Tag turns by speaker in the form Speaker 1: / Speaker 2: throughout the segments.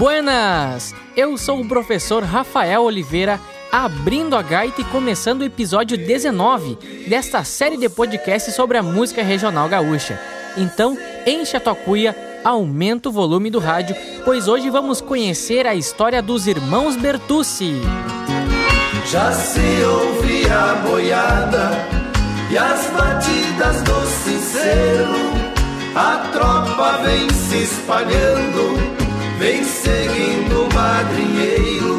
Speaker 1: Buenas! Eu sou o professor Rafael Oliveira, abrindo a gaita e começando o episódio 19 desta série de podcasts sobre a música regional gaúcha. Então, enche a tua cuia, aumenta o volume do rádio, pois hoje vamos conhecer a história dos irmãos Bertucci.
Speaker 2: Já se ouvia a boiada e as batidas do sincero, a tropa vem se espalhando vem seguindo o madrinheiro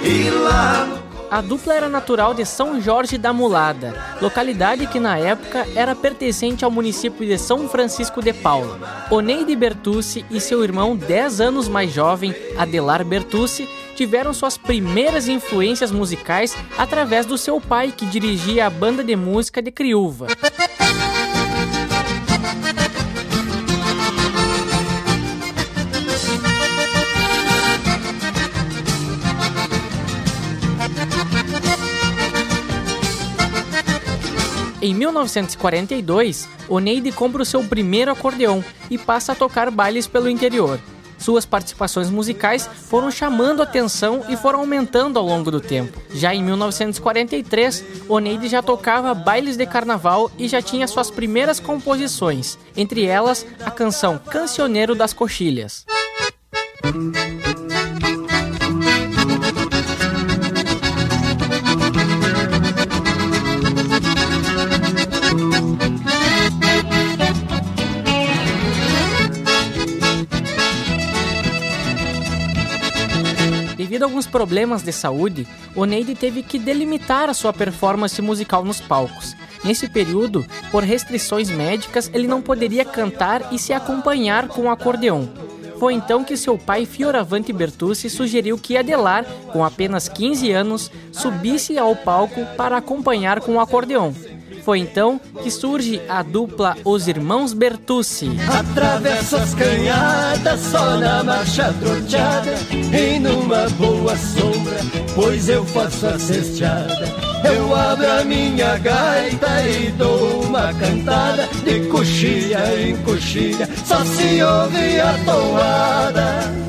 Speaker 2: e lá
Speaker 1: a dupla era natural de São Jorge da Mulada, localidade que na época era pertencente ao município de São Francisco de Paula. Oneide Bertucci e seu irmão, 10 anos mais jovem, Adelar Bertucci, tiveram suas primeiras influências musicais através do seu pai, que dirigia a banda de música de Criúva. Em 1942, Oneide compra o seu primeiro acordeão e passa a tocar bailes pelo interior. Suas participações musicais foram chamando atenção e foram aumentando ao longo do tempo. Já em 1943, Oneide já tocava bailes de carnaval e já tinha suas primeiras composições, entre elas a canção Cancioneiro das Coxilhas. Devido a alguns problemas de saúde, Oneide teve que delimitar a sua performance musical nos palcos. Nesse período, por restrições médicas, ele não poderia cantar e se acompanhar com o acordeão. Foi então que seu pai Fioravante Bertucci sugeriu que Adelar, com apenas 15 anos, subisse ao palco para acompanhar com o acordeão. Foi então que surge a dupla Os Irmãos Bertucci.
Speaker 2: Atravesso as canhadas só na marcha troteada E numa boa sombra, pois eu faço a cesteada Eu abro a minha gaita e dou uma cantada De coxilha em coxilha, só se ouve a toada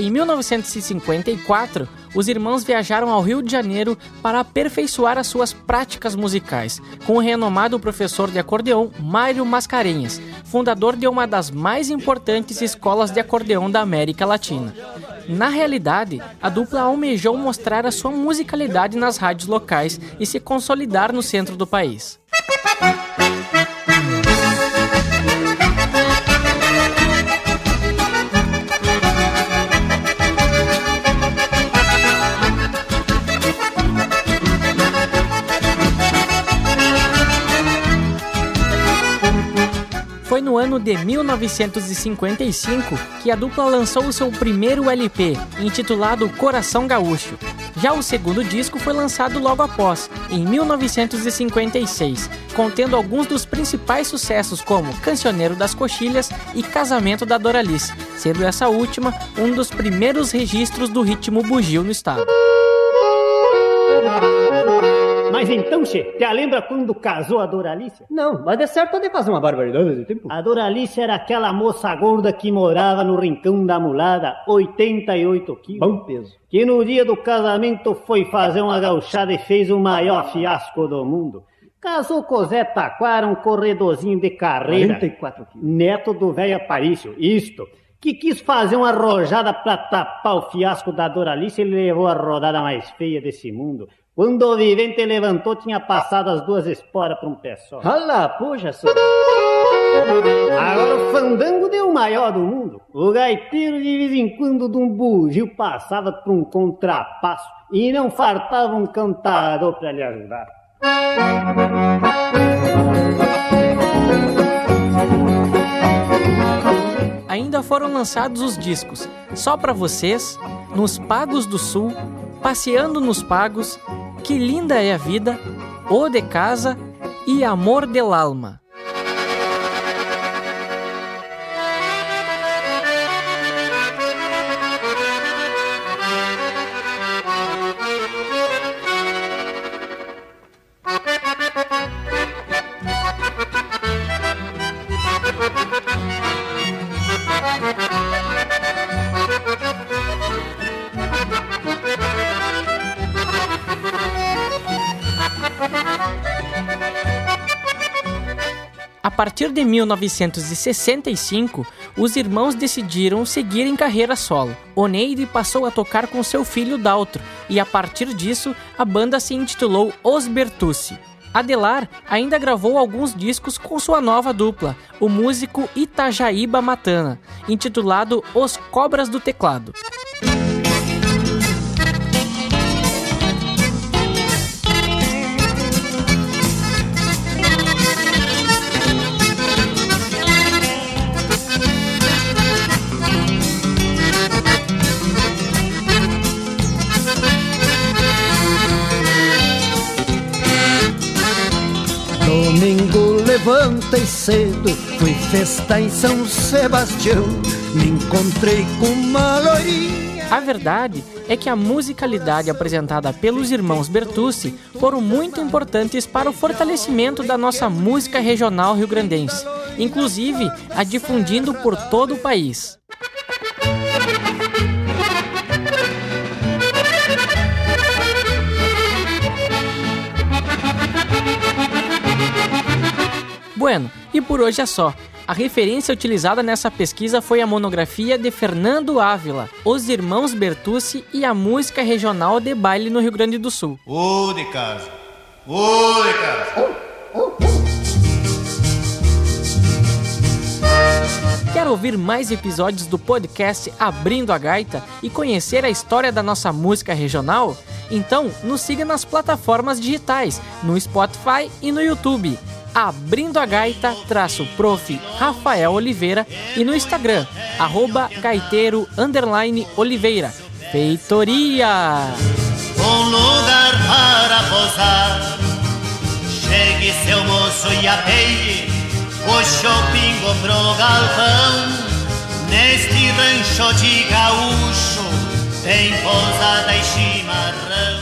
Speaker 1: em 1954, os irmãos viajaram ao Rio de Janeiro para aperfeiçoar as suas práticas musicais, com o renomado professor de acordeão Mário Mascarenhas, fundador de uma das mais importantes escolas de acordeão da América Latina. Na realidade, a dupla almejou mostrar a sua musicalidade nas rádios locais e se consolidar no centro do país. Ano de 1955 que a dupla lançou o seu primeiro LP, intitulado Coração Gaúcho. Já o segundo disco foi lançado logo após, em 1956, contendo alguns dos principais sucessos como Cancioneiro das Coxilhas e Casamento da Doralice, sendo essa última um dos primeiros registros do ritmo bugio no estado.
Speaker 3: Mas então, Che, te lembra quando casou a Doralice?
Speaker 4: Não, mas é certo de fazer uma barbaridade de tempo.
Speaker 3: A Doralice era aquela moça gorda que morava no rincão da mulada, 88 quilos.
Speaker 4: Bom peso.
Speaker 3: Que no dia do casamento foi fazer uma gauchada e fez o maior fiasco do mundo. Casou com Zé Taquara, um corredorzinho de carreira.
Speaker 4: 44 quilos.
Speaker 3: Neto do velho Aparício, isto. Que quis fazer uma rojada pra tapar o fiasco da Doralice, ele levou a rodada mais feia desse mundo. Quando o vivente levantou, tinha passado as duas esporas para um pé só.
Speaker 4: Olha, puxa, senhor.
Speaker 3: Agora o fandango deu o maior do mundo. O gaiteiro de vez em quando de um bugio passava por um contrapasso e não fartava um cantador para lhe ajudar.
Speaker 1: Ainda foram lançados os discos Só para vocês, Nos Pagos do Sul, Passeando nos Pagos, Que Linda é a Vida, O de Casa e Amor del Alma. Partir de 1965, os irmãos decidiram seguir em carreira solo. Oneide passou a tocar com seu filho Daltro, e a partir disso, a banda se intitulou Os Bertucci. Adelar ainda gravou alguns discos com sua nova dupla, o músico Itajaíba Matana, intitulado Os Cobras do Teclado.
Speaker 2: Levantei cedo, fui festa em São Sebastião, me encontrei com uma loirinha.
Speaker 1: A verdade é que a musicalidade apresentada pelos irmãos Bertucci foram muito importantes para o fortalecimento da nossa música regional rio-grandense, inclusive a difundindo por todo o país. Bueno, e por hoje é só. A referência utilizada nessa pesquisa foi a monografia de Fernando Ávila, Os Irmãos Bertucci e a Música Regional de Baile no Rio Grande do Sul.
Speaker 5: Ô de casa! Ô de casa!
Speaker 1: Quer ouvir mais episódios do podcast Abrindo a Gaita e conhecer a história da nossa música regional? Então, nos siga nas plataformas digitais, no Spotify e no YouTube. Abrindo a Gaita, traço prof. Rafael Oliveira e no Instagram, arroba gaiteiro underline Oliveira. Feitoria!
Speaker 5: Um lugar para posar. Chegue seu moço e apeie o shopping pro galpão. Neste rancho de gaúcho tem pousada e chimarrão.